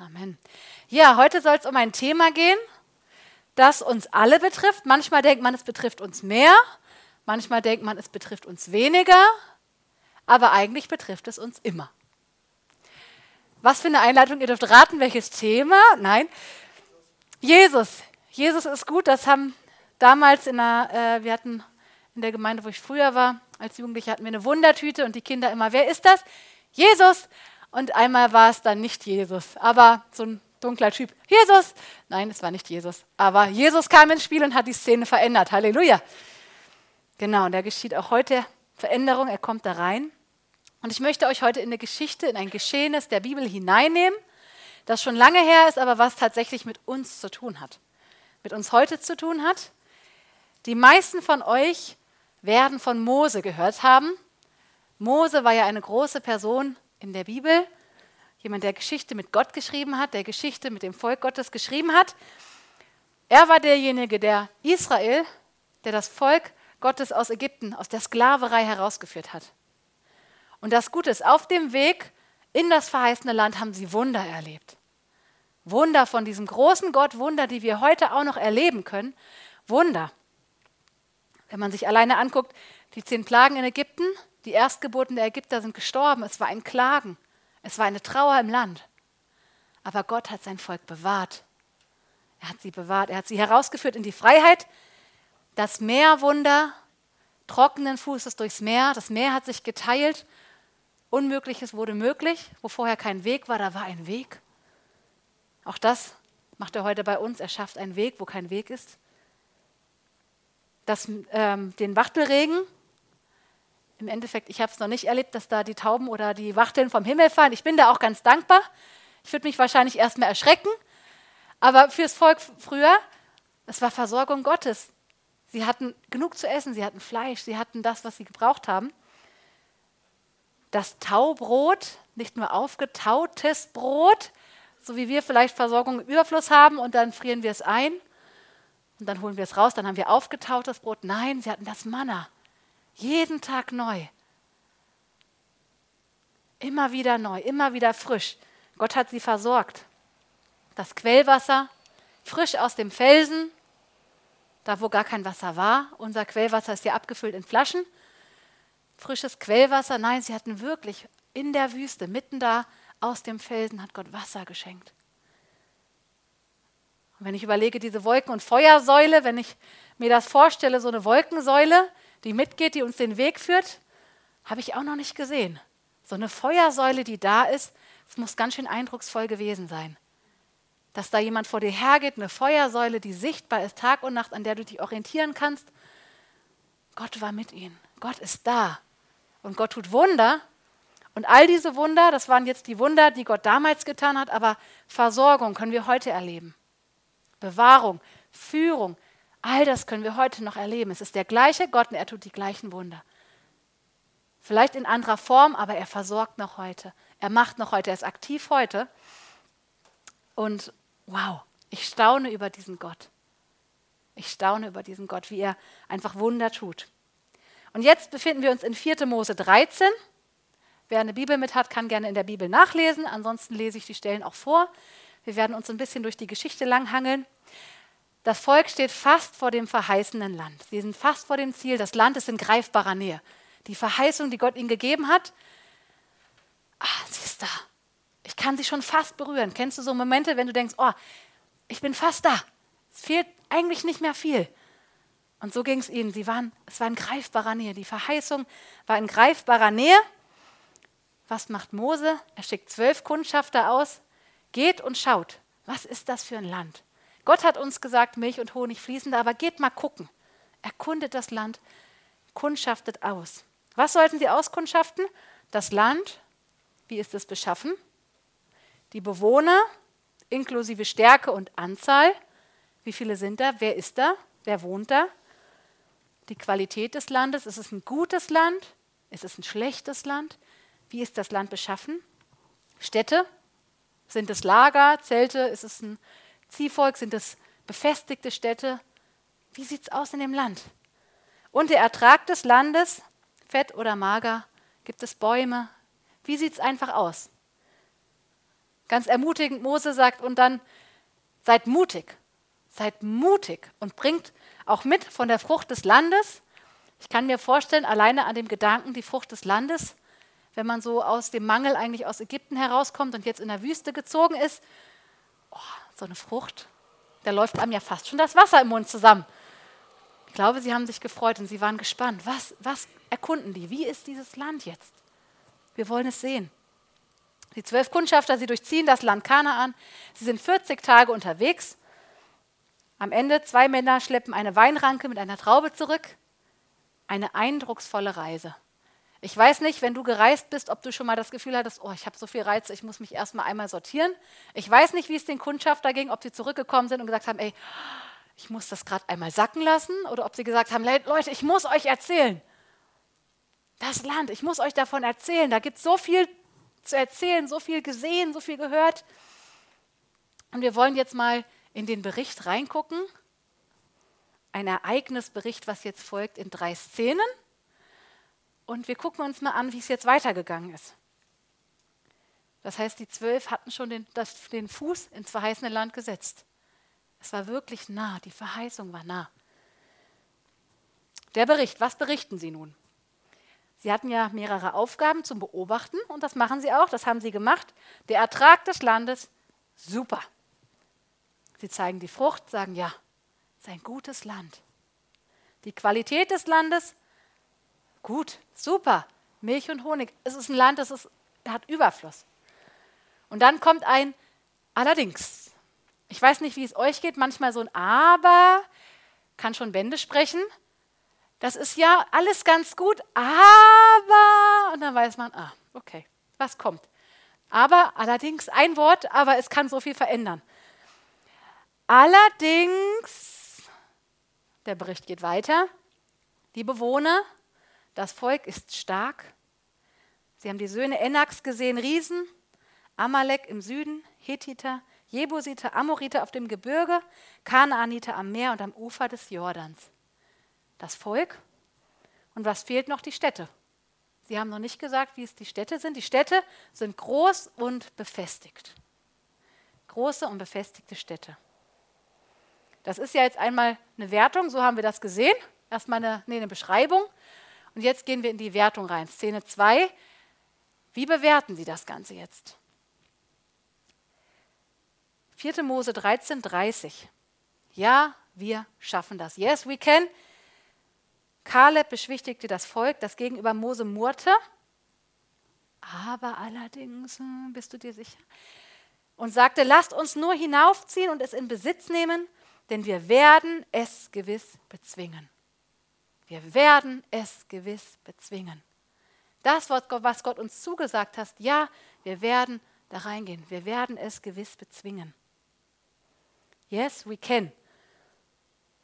Amen. Ja, heute soll es um ein Thema gehen, das uns alle betrifft. Manchmal denkt man, es betrifft uns mehr, manchmal denkt man, es betrifft uns weniger, aber eigentlich betrifft es uns immer. Was für eine Einleitung, ihr dürft raten, welches Thema. Nein, Jesus. Jesus ist gut, das haben damals in der, äh, wir hatten in der Gemeinde, wo ich früher war, als Jugendliche hatten wir eine Wundertüte und die Kinder immer, wer ist das? Jesus. Und einmal war es dann nicht Jesus, aber so ein dunkler Typ, Jesus. Nein, es war nicht Jesus. Aber Jesus kam ins Spiel und hat die Szene verändert. Halleluja. Genau, und da geschieht auch heute Veränderung. Er kommt da rein. Und ich möchte euch heute in eine Geschichte, in ein Geschehnis der Bibel hineinnehmen, das schon lange her ist, aber was tatsächlich mit uns zu tun hat. Mit uns heute zu tun hat. Die meisten von euch werden von Mose gehört haben. Mose war ja eine große Person in der Bibel, jemand, der Geschichte mit Gott geschrieben hat, der Geschichte mit dem Volk Gottes geschrieben hat. Er war derjenige, der Israel, der das Volk Gottes aus Ägypten, aus der Sklaverei herausgeführt hat. Und das Gute ist, auf dem Weg in das verheißene Land haben sie Wunder erlebt. Wunder von diesem großen Gott, Wunder, die wir heute auch noch erleben können. Wunder. Wenn man sich alleine anguckt, die zehn Plagen in Ägypten, die Erstgeburten der Ägypter sind gestorben. Es war ein Klagen. Es war eine Trauer im Land. Aber Gott hat sein Volk bewahrt. Er hat sie bewahrt. Er hat sie herausgeführt in die Freiheit. Das Meerwunder, trockenen Fußes durchs Meer. Das Meer hat sich geteilt. Unmögliches wurde möglich. Wo vorher kein Weg war, da war ein Weg. Auch das macht er heute bei uns. Er schafft einen Weg, wo kein Weg ist. Das, ähm, den Wachtelregen, im Endeffekt, ich habe es noch nicht erlebt, dass da die Tauben oder die Wachteln vom Himmel fallen. Ich bin da auch ganz dankbar. Ich würde mich wahrscheinlich erstmal erschrecken. Aber fürs Volk früher, es war Versorgung Gottes. Sie hatten genug zu essen, sie hatten Fleisch, sie hatten das, was sie gebraucht haben. Das Taubrot, nicht nur aufgetautes Brot, so wie wir vielleicht Versorgung im Überfluss haben und dann frieren wir es ein und dann holen wir es raus, dann haben wir aufgetautes Brot. Nein, sie hatten das Manna. Jeden Tag neu. Immer wieder neu, immer wieder frisch. Gott hat sie versorgt. Das Quellwasser, frisch aus dem Felsen, da wo gar kein Wasser war. Unser Quellwasser ist ja abgefüllt in Flaschen. Frisches Quellwasser, nein, sie hatten wirklich in der Wüste, mitten da aus dem Felsen, hat Gott Wasser geschenkt. Und wenn ich überlege, diese Wolken- und Feuersäule, wenn ich mir das vorstelle, so eine Wolkensäule, die mitgeht, die uns den Weg führt, habe ich auch noch nicht gesehen. So eine Feuersäule, die da ist, es muss ganz schön eindrucksvoll gewesen sein. Dass da jemand vor dir hergeht, eine Feuersäule, die sichtbar ist, Tag und Nacht, an der du dich orientieren kannst. Gott war mit ihnen. Gott ist da. Und Gott tut Wunder. Und all diese Wunder, das waren jetzt die Wunder, die Gott damals getan hat, aber Versorgung können wir heute erleben. Bewahrung, Führung, All das können wir heute noch erleben. Es ist der gleiche Gott und er tut die gleichen Wunder. Vielleicht in anderer Form, aber er versorgt noch heute. Er macht noch heute, er ist aktiv heute. Und wow, ich staune über diesen Gott. Ich staune über diesen Gott, wie er einfach Wunder tut. Und jetzt befinden wir uns in 4. Mose 13. Wer eine Bibel mit hat, kann gerne in der Bibel nachlesen. Ansonsten lese ich die Stellen auch vor. Wir werden uns ein bisschen durch die Geschichte langhangeln. Das Volk steht fast vor dem verheißenen Land. Sie sind fast vor dem Ziel. Das Land ist in greifbarer Nähe. Die Verheißung, die Gott ihnen gegeben hat, ah, sie ist da. Ich kann sie schon fast berühren. Kennst du so Momente, wenn du denkst, oh, ich bin fast da. Es fehlt eigentlich nicht mehr viel. Und so ging es ihnen. Sie waren, es war in greifbarer Nähe. Die Verheißung war in greifbarer Nähe. Was macht Mose? Er schickt zwölf Kundschafter aus. Geht und schaut. Was ist das für ein Land? Gott hat uns gesagt, Milch und Honig fließen da, aber geht mal gucken. Erkundet das Land, kundschaftet aus. Was sollten sie auskundschaften? Das Land, wie ist es beschaffen? Die Bewohner, inklusive Stärke und Anzahl. Wie viele sind da? Wer ist da? Wer wohnt da? Die Qualität des Landes. Ist es ein gutes Land? Ist es ein schlechtes Land? Wie ist das Land beschaffen? Städte? Sind es Lager, Zelte? Ist es ein Ziehvolk? Sind es befestigte Städte? Wie sieht es aus in dem Land? Und der Ertrag des Landes, fett oder mager, gibt es Bäume? Wie sieht es einfach aus? Ganz ermutigend, Mose sagt, und dann seid mutig, seid mutig und bringt auch mit von der Frucht des Landes. Ich kann mir vorstellen, alleine an dem Gedanken, die Frucht des Landes, wenn man so aus dem Mangel eigentlich aus Ägypten herauskommt und jetzt in der Wüste gezogen ist, so eine Frucht, da läuft einem ja fast schon das Wasser im Mund zusammen. Ich glaube, sie haben sich gefreut und sie waren gespannt. Was, was erkunden die? Wie ist dieses Land jetzt? Wir wollen es sehen. Die zwölf Kundschafter, sie durchziehen das Land Kanaan. Sie sind 40 Tage unterwegs. Am Ende zwei Männer schleppen eine Weinranke mit einer Traube zurück. Eine eindrucksvolle Reise. Ich weiß nicht, wenn du gereist bist, ob du schon mal das Gefühl hattest, oh, ich habe so viel Reiz, ich muss mich erstmal einmal sortieren. Ich weiß nicht, wie es den Kundschafter ging, ob sie zurückgekommen sind und gesagt haben, ey, ich muss das gerade einmal sacken lassen oder ob sie gesagt haben, Leute, ich muss euch erzählen. Das Land, ich muss euch davon erzählen. Da gibt es so viel zu erzählen, so viel gesehen, so viel gehört. Und wir wollen jetzt mal in den Bericht reingucken. Ein Ereignisbericht, was jetzt folgt in drei Szenen. Und wir gucken uns mal an, wie es jetzt weitergegangen ist. Das heißt, die zwölf hatten schon den, das, den Fuß ins verheißene Land gesetzt. Es war wirklich nah, die Verheißung war nah. Der Bericht, was berichten Sie nun? Sie hatten ja mehrere Aufgaben zum Beobachten und das machen Sie auch, das haben Sie gemacht. Der Ertrag des Landes, super. Sie zeigen die Frucht, sagen ja, es ist ein gutes Land. Die Qualität des Landes, gut, super. Milch und Honig, es ist ein Land, das ist, hat Überfluss. Und dann kommt ein Allerdings. Ich weiß nicht, wie es euch geht, manchmal so ein Aber kann schon Bände sprechen. Das ist ja alles ganz gut, aber, und dann weiß man, ah, okay, was kommt. Aber allerdings ein Wort, aber es kann so viel verändern. Allerdings, der Bericht geht weiter, die Bewohner, das Volk ist stark. Sie haben die Söhne Enaks gesehen, Riesen, Amalek im Süden, Hethiter, Jebusiter, Amoriter auf dem Gebirge, Kanaaniter am Meer und am Ufer des Jordans. Das Volk. Und was fehlt noch? Die Städte. Sie haben noch nicht gesagt, wie es die Städte sind. Die Städte sind groß und befestigt. Große und befestigte Städte. Das ist ja jetzt einmal eine Wertung, so haben wir das gesehen. Erstmal eine, nee, eine Beschreibung. Und jetzt gehen wir in die Wertung rein. Szene 2. Wie bewerten Sie das Ganze jetzt? 4. Mose 13, 30. Ja, wir schaffen das. Yes, we can. Kaleb beschwichtigte das Volk, das gegenüber Mose murrte. Aber allerdings, hm, bist du dir sicher? Und sagte, lasst uns nur hinaufziehen und es in Besitz nehmen, denn wir werden es gewiss bezwingen. Wir werden es gewiss bezwingen. Das, was Gott uns zugesagt hat, ja, wir werden da reingehen. Wir werden es gewiss bezwingen. Yes, we can.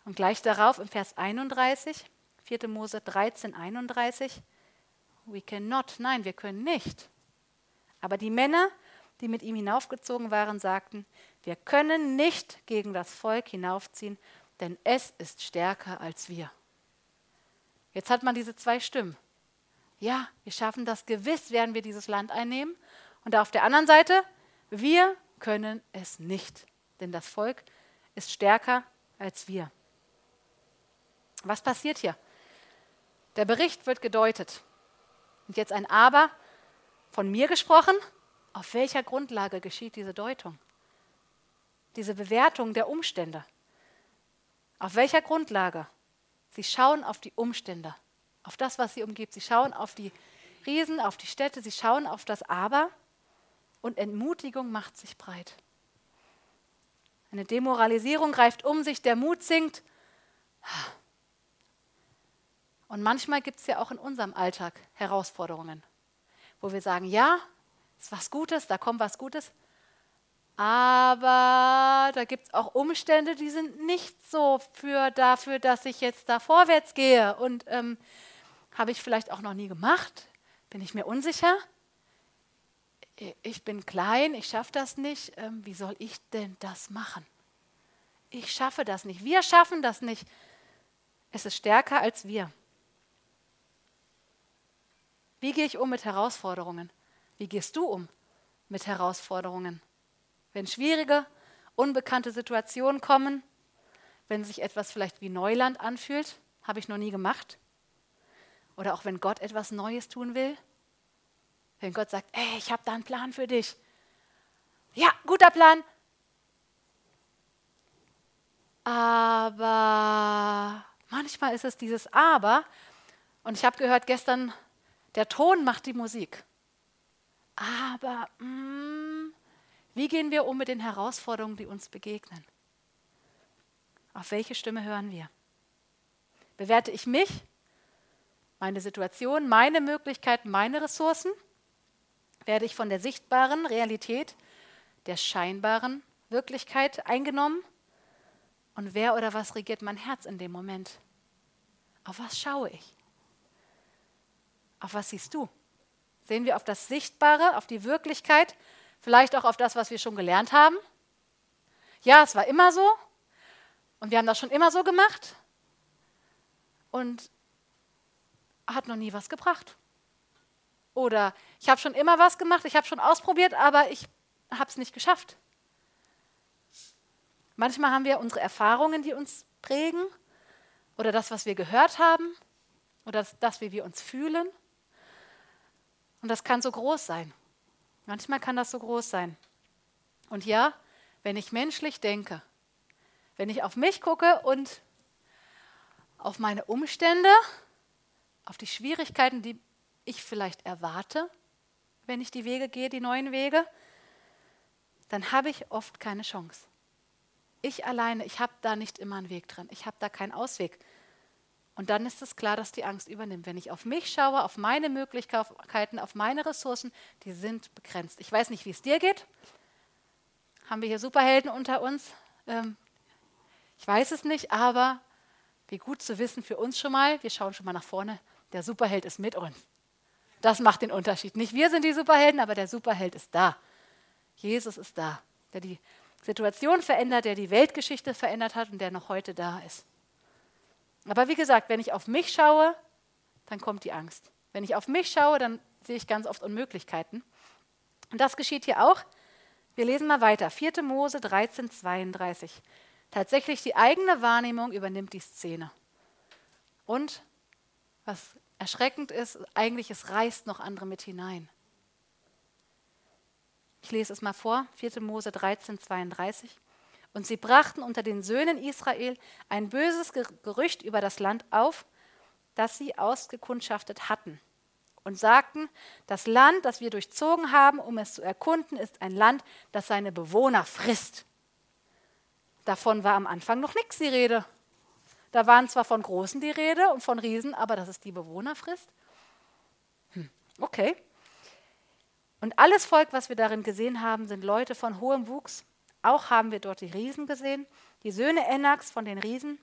Und gleich darauf im Vers 31, 4. Mose 13, 31, we cannot. Nein, wir können nicht. Aber die Männer, die mit ihm hinaufgezogen waren, sagten, wir können nicht gegen das Volk hinaufziehen, denn es ist stärker als wir. Jetzt hat man diese zwei Stimmen. Ja, wir schaffen das, gewiss werden wir dieses Land einnehmen. Und auf der anderen Seite, wir können es nicht, denn das Volk ist stärker als wir. Was passiert hier? Der Bericht wird gedeutet. Und jetzt ein Aber von mir gesprochen. Auf welcher Grundlage geschieht diese Deutung? Diese Bewertung der Umstände. Auf welcher Grundlage? Sie schauen auf die Umstände, auf das, was sie umgibt. Sie schauen auf die Riesen, auf die Städte, sie schauen auf das Aber und Entmutigung macht sich breit. Eine Demoralisierung greift um sich, der Mut sinkt. Und manchmal gibt es ja auch in unserem Alltag Herausforderungen, wo wir sagen, ja, ist was Gutes, da kommt was Gutes, aber da gibt es auch Umstände, die sind nicht so für dafür, dass ich jetzt da vorwärts gehe. Und ähm, habe ich vielleicht auch noch nie gemacht? Bin ich mir unsicher? ich bin klein, ich schaffe das nicht, ähm, wie soll ich denn das machen? Ich schaffe das nicht, wir schaffen das nicht. Es ist stärker als wir. Wie gehe ich um mit Herausforderungen? Wie gehst du um mit Herausforderungen? Wenn schwierige, unbekannte Situationen kommen, wenn sich etwas vielleicht wie Neuland anfühlt, habe ich noch nie gemacht. Oder auch wenn Gott etwas Neues tun will. Wenn Gott sagt, ey, ich habe da einen Plan für dich. Ja, guter Plan. Aber manchmal ist es dieses Aber. Und ich habe gehört gestern, der Ton macht die Musik. Aber mh, mm, wie gehen wir um mit den Herausforderungen, die uns begegnen? Auf welche Stimme hören wir? Bewerte ich mich, meine Situation, meine Möglichkeiten, meine Ressourcen? Werde ich von der sichtbaren Realität, der scheinbaren Wirklichkeit eingenommen? Und wer oder was regiert mein Herz in dem Moment? Auf was schaue ich? Auf was siehst du? Sehen wir auf das Sichtbare, auf die Wirklichkeit, vielleicht auch auf das, was wir schon gelernt haben? Ja, es war immer so und wir haben das schon immer so gemacht und hat noch nie was gebracht. Oder ich habe schon immer was gemacht, ich habe schon ausprobiert, aber ich habe es nicht geschafft. Manchmal haben wir unsere Erfahrungen, die uns prägen, oder das, was wir gehört haben, oder das, wie wir uns fühlen. Und das kann so groß sein. Manchmal kann das so groß sein. Und ja, wenn ich menschlich denke, wenn ich auf mich gucke und auf meine Umstände, auf die Schwierigkeiten, die ich vielleicht erwarte, wenn ich die Wege gehe, die neuen Wege, dann habe ich oft keine Chance. Ich alleine, ich habe da nicht immer einen Weg drin. Ich habe da keinen Ausweg. Und dann ist es klar, dass die Angst übernimmt. Wenn ich auf mich schaue, auf meine Möglichkeiten, auf meine Ressourcen, die sind begrenzt. Ich weiß nicht, wie es dir geht. Haben wir hier Superhelden unter uns? Ähm, ich weiß es nicht, aber wie gut zu wissen für uns schon mal, wir schauen schon mal nach vorne, der Superheld ist mit uns. Das macht den Unterschied. Nicht wir sind die Superhelden, aber der Superheld ist da. Jesus ist da, der die Situation verändert, der die Weltgeschichte verändert hat und der noch heute da ist. Aber wie gesagt, wenn ich auf mich schaue, dann kommt die Angst. Wenn ich auf mich schaue, dann sehe ich ganz oft Unmöglichkeiten. Und das geschieht hier auch. Wir lesen mal weiter. 4. Mose 13, 32. Tatsächlich die eigene Wahrnehmung übernimmt die Szene. Und was erschreckend ist, eigentlich es reißt noch andere mit hinein. Ich lese es mal vor, 4. Mose 13, 32. Und sie brachten unter den Söhnen Israel ein böses Gerücht über das Land auf, das sie ausgekundschaftet hatten. Und sagten, das Land, das wir durchzogen haben, um es zu erkunden, ist ein Land, das seine Bewohner frisst. Davon war am Anfang noch nichts die Rede. Da waren zwar von Großen die Rede und von Riesen, aber dass es die Bewohner frisst? Hm, okay. Und alles Volk, was wir darin gesehen haben, sind Leute von hohem Wuchs. Auch haben wir dort die Riesen gesehen, die Söhne Enaks von den Riesen.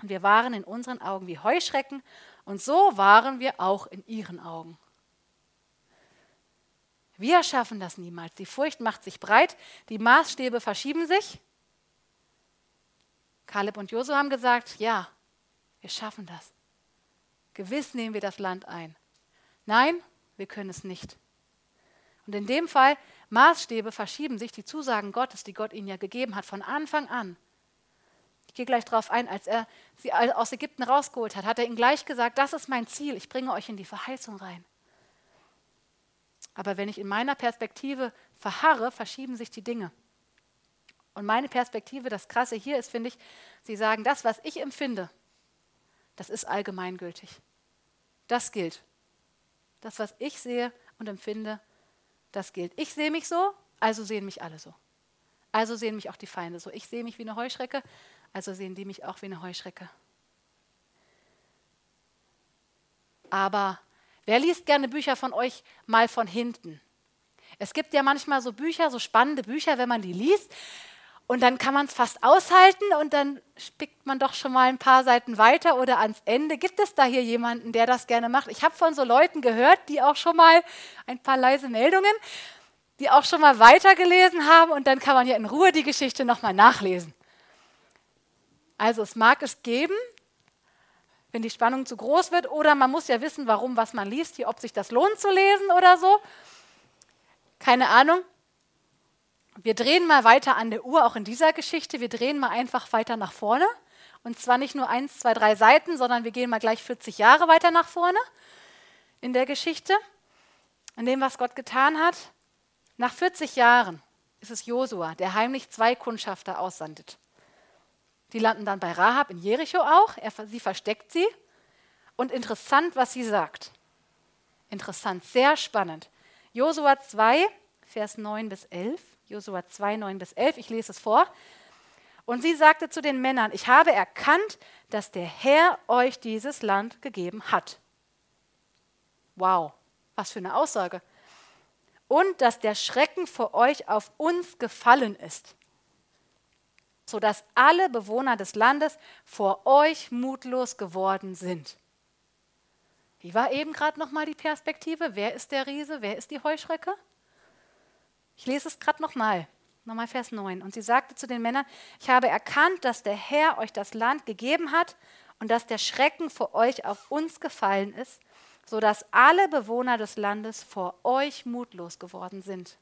Und wir waren in unseren Augen wie Heuschrecken und so waren wir auch in ihren Augen. Wir schaffen das niemals. Die Furcht macht sich breit, die Maßstäbe verschieben sich Kaleb und Josu haben gesagt, ja, wir schaffen das. Gewiss nehmen wir das Land ein. Nein, wir können es nicht. Und in dem Fall, Maßstäbe verschieben sich, die Zusagen Gottes, die Gott ihnen ja gegeben hat, von Anfang an. Ich gehe gleich darauf ein, als er sie aus Ägypten rausgeholt hat, hat er ihnen gleich gesagt, das ist mein Ziel, ich bringe euch in die Verheißung rein. Aber wenn ich in meiner Perspektive verharre, verschieben sich die Dinge. Und meine Perspektive, das Krasse hier ist, finde ich, Sie sagen, das, was ich empfinde, das ist allgemeingültig. Das gilt. Das, was ich sehe und empfinde, das gilt. Ich sehe mich so, also sehen mich alle so. Also sehen mich auch die Feinde so. Ich sehe mich wie eine Heuschrecke, also sehen die mich auch wie eine Heuschrecke. Aber wer liest gerne Bücher von euch mal von hinten? Es gibt ja manchmal so Bücher, so spannende Bücher, wenn man die liest, und dann kann man es fast aushalten und dann spickt man doch schon mal ein paar Seiten weiter oder ans Ende. Gibt es da hier jemanden, der das gerne macht? Ich habe von so Leuten gehört, die auch schon mal ein paar leise Meldungen, die auch schon mal weitergelesen haben und dann kann man ja in Ruhe die Geschichte nochmal nachlesen. Also es mag es geben, wenn die Spannung zu groß wird oder man muss ja wissen, warum, was man liest, hier, ob sich das lohnt zu lesen oder so. Keine Ahnung. Wir drehen mal weiter an der Uhr, auch in dieser Geschichte. Wir drehen mal einfach weiter nach vorne. Und zwar nicht nur eins, zwei, drei Seiten, sondern wir gehen mal gleich 40 Jahre weiter nach vorne in der Geschichte, in dem, was Gott getan hat. Nach 40 Jahren ist es Josua, der heimlich zwei Kundschafter aussandet. Die landen dann bei Rahab in Jericho auch. Er, sie versteckt sie. Und interessant, was sie sagt. Interessant, sehr spannend. Josua 2, Vers 9 bis 11. Josua 2, 9 bis 11. Ich lese es vor. Und sie sagte zu den Männern, ich habe erkannt, dass der Herr euch dieses Land gegeben hat. Wow, was für eine Aussage. Und dass der Schrecken vor euch auf uns gefallen ist, sodass alle Bewohner des Landes vor euch mutlos geworden sind. Wie war eben gerade nochmal die Perspektive? Wer ist der Riese? Wer ist die Heuschrecke? Ich lese es gerade nochmal. Nochmal Vers 9. Und sie sagte zu den Männern, ich habe erkannt, dass der Herr euch das Land gegeben hat und dass der Schrecken vor euch auf uns gefallen ist, sodass alle Bewohner des Landes vor euch mutlos geworden sind.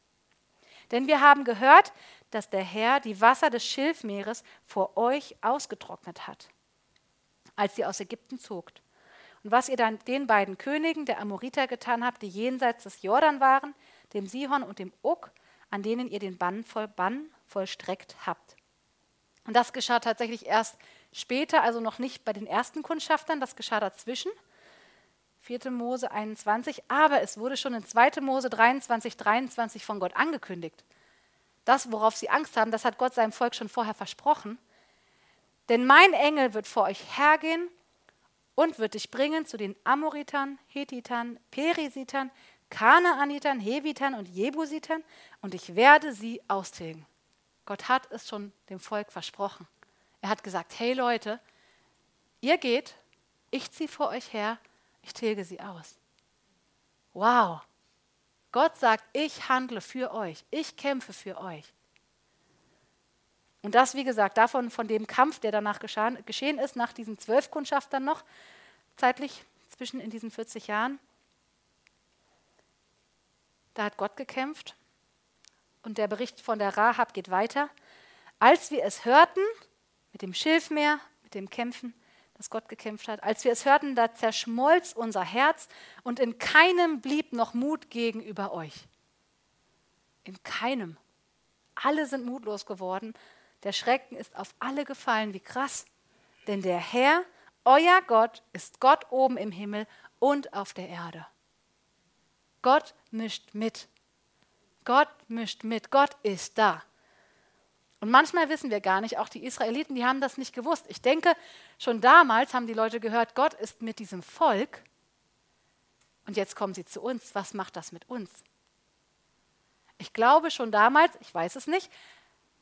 Denn wir haben gehört, dass der Herr die Wasser des Schilfmeeres vor euch ausgetrocknet hat, als ihr aus Ägypten zogt. Und was ihr dann den beiden Königen der Amoriter getan habt, die jenseits des Jordan waren, dem Sihon und dem Uk, an denen ihr den Bann, voll, Bann vollstreckt habt. Und das geschah tatsächlich erst später, also noch nicht bei den ersten Kundschaftern, das geschah dazwischen. 4. Mose 21, aber es wurde schon in 2. Mose 23, 23 von Gott angekündigt. Das, worauf sie Angst haben, das hat Gott seinem Volk schon vorher versprochen. Denn mein Engel wird vor euch hergehen und wird dich bringen zu den Amoritern, Hethitern, Perisitern, Kanaanitern, Hevitern und Jebusitern und ich werde sie austilgen. Gott hat es schon dem Volk versprochen. Er hat gesagt, hey Leute, ihr geht, ich ziehe vor euch her, ich tilge sie aus. Wow. Gott sagt, ich handle für euch, ich kämpfe für euch. Und das, wie gesagt, davon, von dem Kampf, der danach geschehen ist, nach diesen zwölf Kundschaftern noch, zeitlich zwischen in diesen 40 Jahren, da hat Gott gekämpft. Und der Bericht von der Rahab geht weiter. Als wir es hörten, mit dem Schilfmeer, mit dem Kämpfen, dass Gott gekämpft hat, als wir es hörten, da zerschmolz unser Herz und in keinem blieb noch Mut gegenüber euch. In keinem. Alle sind mutlos geworden. Der Schrecken ist auf alle gefallen. Wie krass. Denn der Herr, euer Gott, ist Gott oben im Himmel und auf der Erde. Gott mischt mit. Gott mischt mit. Gott ist da. Und manchmal wissen wir gar nicht, auch die Israeliten, die haben das nicht gewusst. Ich denke, schon damals haben die Leute gehört, Gott ist mit diesem Volk. Und jetzt kommen sie zu uns. Was macht das mit uns? Ich glaube, schon damals, ich weiß es nicht,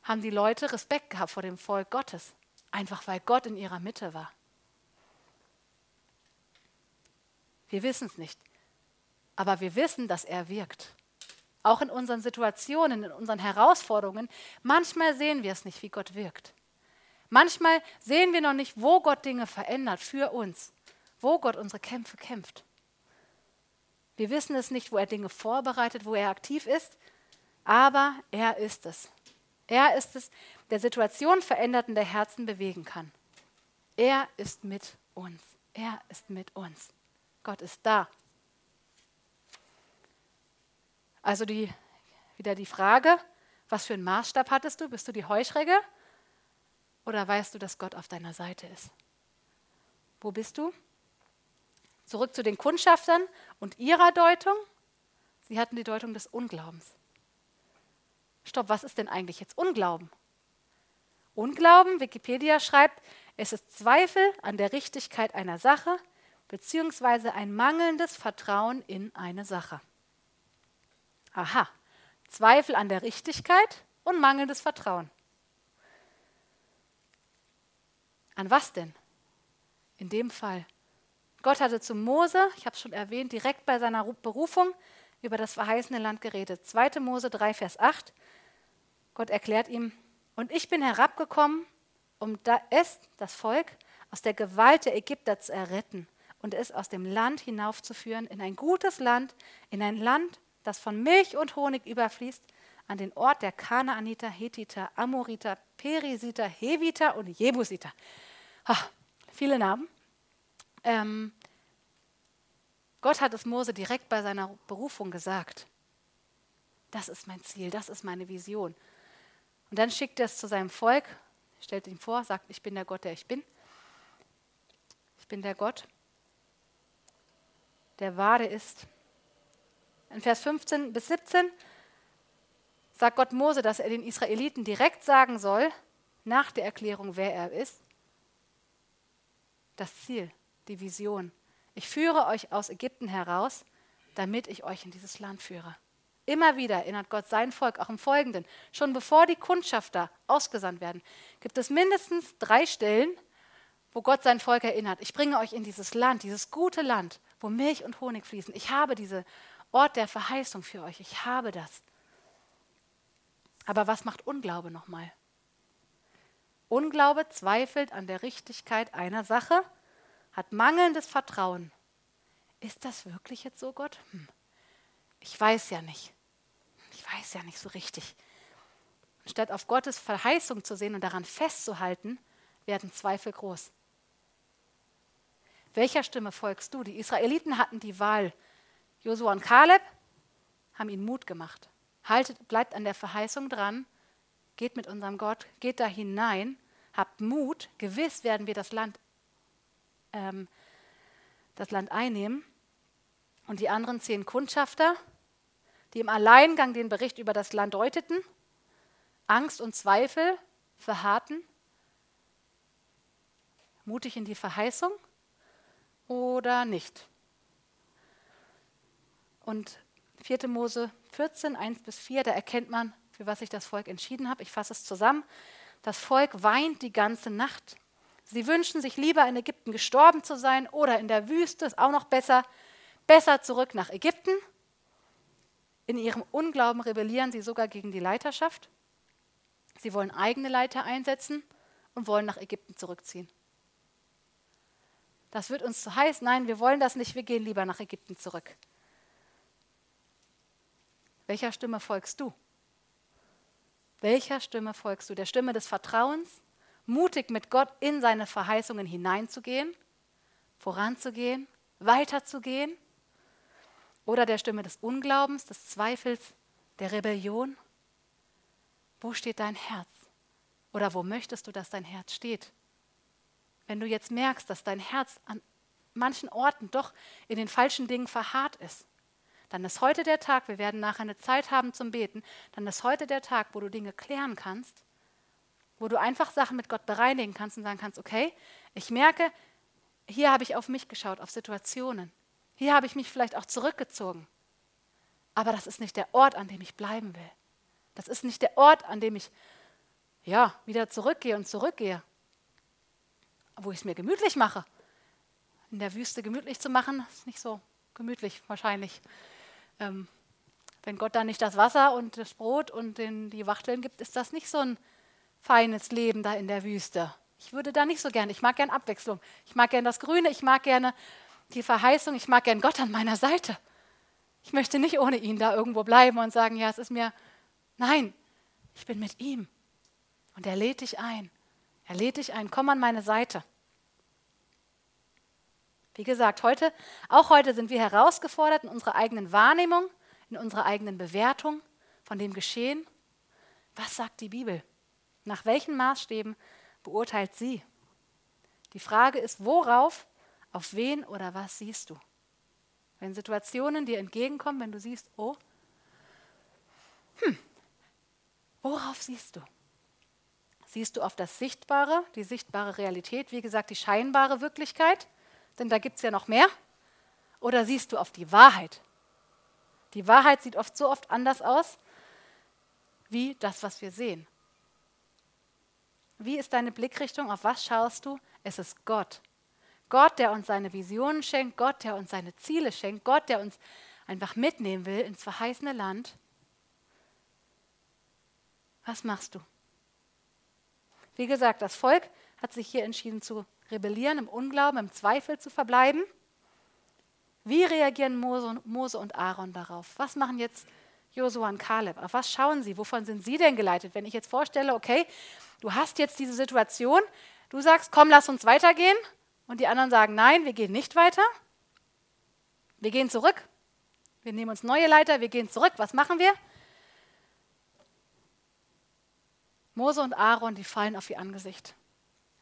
haben die Leute Respekt gehabt vor dem Volk Gottes. Einfach weil Gott in ihrer Mitte war. Wir wissen es nicht. Aber wir wissen, dass er wirkt. Auch in unseren Situationen, in unseren Herausforderungen. Manchmal sehen wir es nicht, wie Gott wirkt. Manchmal sehen wir noch nicht, wo Gott Dinge verändert für uns, wo Gott unsere Kämpfe kämpft. Wir wissen es nicht, wo er Dinge vorbereitet, wo er aktiv ist, aber er ist es. Er ist es, der Situation verändert und der Herzen bewegen kann. Er ist mit uns. Er ist mit uns. Gott ist da. Also die, wieder die Frage, was für einen Maßstab hattest du? Bist du die Heuschrecke? Oder weißt du, dass Gott auf deiner Seite ist? Wo bist du? Zurück zu den Kundschaftern und ihrer Deutung. Sie hatten die Deutung des Unglaubens. Stopp, was ist denn eigentlich jetzt Unglauben? Unglauben, Wikipedia schreibt, es ist Zweifel an der Richtigkeit einer Sache beziehungsweise ein mangelndes Vertrauen in eine Sache. Aha, Zweifel an der Richtigkeit und mangelndes Vertrauen. An was denn? In dem Fall. Gott hatte zu Mose, ich habe es schon erwähnt, direkt bei seiner Berufung über das verheißene Land geredet. 2. Mose 3, Vers 8. Gott erklärt ihm, und ich bin herabgekommen, um es, das Volk, aus der Gewalt der Ägypter zu erretten und es aus dem Land hinaufzuführen in ein gutes Land, in ein Land, das von Milch und Honig überfließt, an den Ort der Kanaaniter, Hethiter, Amoriter, Perisiter, Heviter und Jebusiter. Ha, viele Namen. Ähm, Gott hat es Mose direkt bei seiner Berufung gesagt. Das ist mein Ziel, das ist meine Vision. Und dann schickt er es zu seinem Volk, stellt ihm vor, sagt, ich bin der Gott, der ich bin. Ich bin der Gott, der wahre ist. In Vers 15 bis 17 sagt Gott Mose, dass er den Israeliten direkt sagen soll, nach der Erklärung, wer er ist, das Ziel, die Vision. Ich führe euch aus Ägypten heraus, damit ich euch in dieses Land führe. Immer wieder erinnert Gott sein Volk, auch im Folgenden. Schon bevor die Kundschafter ausgesandt werden, gibt es mindestens drei Stellen, wo Gott sein Volk erinnert. Ich bringe euch in dieses Land, dieses gute Land, wo Milch und Honig fließen. Ich habe diesen Ort der Verheißung für euch. Ich habe das. Aber was macht Unglaube nochmal? Unglaube zweifelt an der Richtigkeit einer Sache hat mangelndes Vertrauen. Ist das wirklich jetzt so, Gott? Hm. Ich weiß ja nicht. Ich weiß ja nicht so richtig. Statt auf Gottes Verheißung zu sehen und daran festzuhalten, werden Zweifel groß. Welcher Stimme folgst du? Die Israeliten hatten die Wahl. Josua und Kaleb haben ihnen Mut gemacht. Haltet, bleibt an der Verheißung dran, geht mit unserem Gott, geht da hinein, habt Mut, gewiss werden wir das Land ähm, das Land einnehmen. Und die anderen zehn Kundschafter, die im Alleingang den Bericht über das Land deuteten, Angst und Zweifel verharrten, mutig in die Verheißung oder nicht. Und 4. Mose 14, 1 bis 4, da erkennt man, für was sich das Volk entschieden hat. Ich fasse es zusammen. Das Volk weint die ganze Nacht. Sie wünschen sich lieber in Ägypten gestorben zu sein oder in der Wüste, ist auch noch besser, besser zurück nach Ägypten. In ihrem Unglauben rebellieren sie sogar gegen die Leiterschaft. Sie wollen eigene Leiter einsetzen und wollen nach Ägypten zurückziehen. Das wird uns zu heiß. Nein, wir wollen das nicht. Wir gehen lieber nach Ägypten zurück. Welcher Stimme folgst du? Welcher Stimme folgst du? Der Stimme des Vertrauens mutig mit Gott in seine Verheißungen hineinzugehen, voranzugehen, weiterzugehen? Oder der Stimme des Unglaubens, des Zweifels, der Rebellion? Wo steht dein Herz? Oder wo möchtest du, dass dein Herz steht? Wenn du jetzt merkst, dass dein Herz an manchen Orten doch in den falschen Dingen verharrt ist, dann ist heute der Tag, wir werden nachher eine Zeit haben zum Beten, dann ist heute der Tag, wo du Dinge klären kannst wo du einfach Sachen mit Gott bereinigen kannst und sagen kannst, okay, ich merke, hier habe ich auf mich geschaut, auf Situationen. Hier habe ich mich vielleicht auch zurückgezogen. Aber das ist nicht der Ort, an dem ich bleiben will. Das ist nicht der Ort, an dem ich ja, wieder zurückgehe und zurückgehe. Wo ich es mir gemütlich mache. In der Wüste gemütlich zu machen, ist nicht so gemütlich wahrscheinlich. Ähm, wenn Gott dann nicht das Wasser und das Brot und den, die Wachteln gibt, ist das nicht so ein feines Leben da in der Wüste. Ich würde da nicht so gerne. Ich mag gern Abwechslung. Ich mag gern das Grüne. Ich mag gerne die Verheißung. Ich mag gern Gott an meiner Seite. Ich möchte nicht ohne ihn da irgendwo bleiben und sagen, ja, es ist mir. Nein, ich bin mit ihm. Und er lädt dich ein. Er lädt dich ein. Komm an meine Seite. Wie gesagt, heute, auch heute sind wir herausgefordert in unserer eigenen Wahrnehmung, in unserer eigenen Bewertung von dem Geschehen. Was sagt die Bibel? Nach welchen Maßstäben beurteilt sie? Die Frage ist, worauf, auf wen oder was siehst du? Wenn Situationen dir entgegenkommen, wenn du siehst, oh, hm, worauf siehst du? Siehst du auf das Sichtbare, die sichtbare Realität, wie gesagt, die scheinbare Wirklichkeit? Denn da gibt es ja noch mehr. Oder siehst du auf die Wahrheit? Die Wahrheit sieht oft so oft anders aus wie das, was wir sehen. Wie ist deine Blickrichtung? Auf was schaust du? Es ist Gott. Gott, der uns seine Visionen schenkt, Gott, der uns seine Ziele schenkt, Gott, der uns einfach mitnehmen will ins verheißene Land. Was machst du? Wie gesagt, das Volk hat sich hier entschieden zu rebellieren, im Unglauben, im Zweifel zu verbleiben. Wie reagieren Mose und Aaron darauf? Was machen jetzt Josua und Kaleb? Auf was schauen sie? Wovon sind sie denn geleitet? Wenn ich jetzt vorstelle, okay, du hast jetzt diese Situation, du sagst, komm, lass uns weitergehen, und die anderen sagen, nein, wir gehen nicht weiter. Wir gehen zurück. Wir nehmen uns neue Leiter, wir gehen zurück. Was machen wir? Mose und Aaron, die fallen auf ihr Angesicht.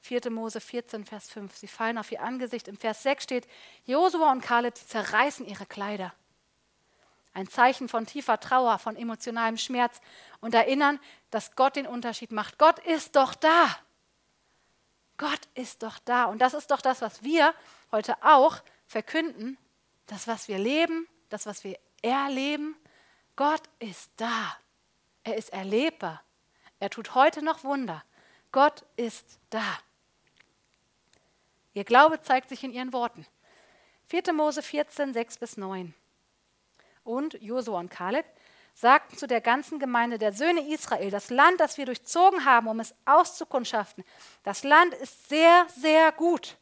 4. Mose 14, Vers 5. Sie fallen auf ihr Angesicht. Im Vers 6 steht, Josua und Kaleb zerreißen ihre Kleider. Ein Zeichen von tiefer Trauer, von emotionalem Schmerz und erinnern, dass Gott den Unterschied macht. Gott ist doch da. Gott ist doch da. Und das ist doch das, was wir heute auch verkünden. Das, was wir leben, das, was wir erleben. Gott ist da. Er ist erlebbar. Er tut heute noch Wunder. Gott ist da. Ihr Glaube zeigt sich in ihren Worten. 4. Mose 14, 6 bis 9 und Josua und Kaleb sagten zu der ganzen Gemeinde der Söhne Israel, das Land, das wir durchzogen haben, um es auszukundschaften, das Land ist sehr, sehr gut.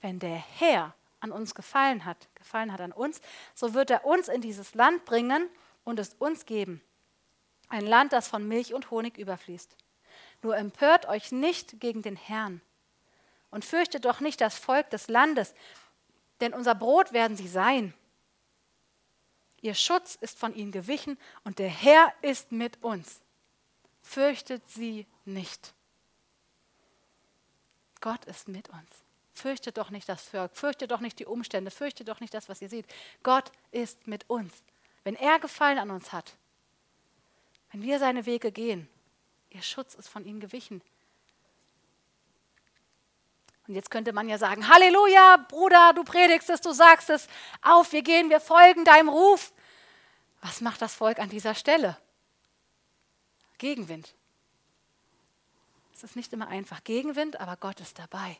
Wenn der Herr an uns gefallen hat, gefallen hat an uns, so wird er uns in dieses Land bringen und es uns geben. Ein Land, das von Milch und Honig überfließt. Nur empört euch nicht gegen den Herrn und fürchtet doch nicht das Volk des Landes, denn unser Brot werden sie sein. Ihr Schutz ist von ihnen gewichen und der Herr ist mit uns. Fürchtet sie nicht. Gott ist mit uns. Fürchtet doch nicht das Volk, fürchtet doch nicht die Umstände, fürchtet doch nicht das, was ihr seht. Gott ist mit uns. Wenn er Gefallen an uns hat, wenn wir seine Wege gehen, ihr Schutz ist von ihnen gewichen. Und jetzt könnte man ja sagen, Halleluja, Bruder, du predigst es, du sagst es, auf, wir gehen, wir folgen deinem Ruf. Was macht das Volk an dieser Stelle? Gegenwind. Es ist nicht immer einfach Gegenwind, aber Gott ist dabei.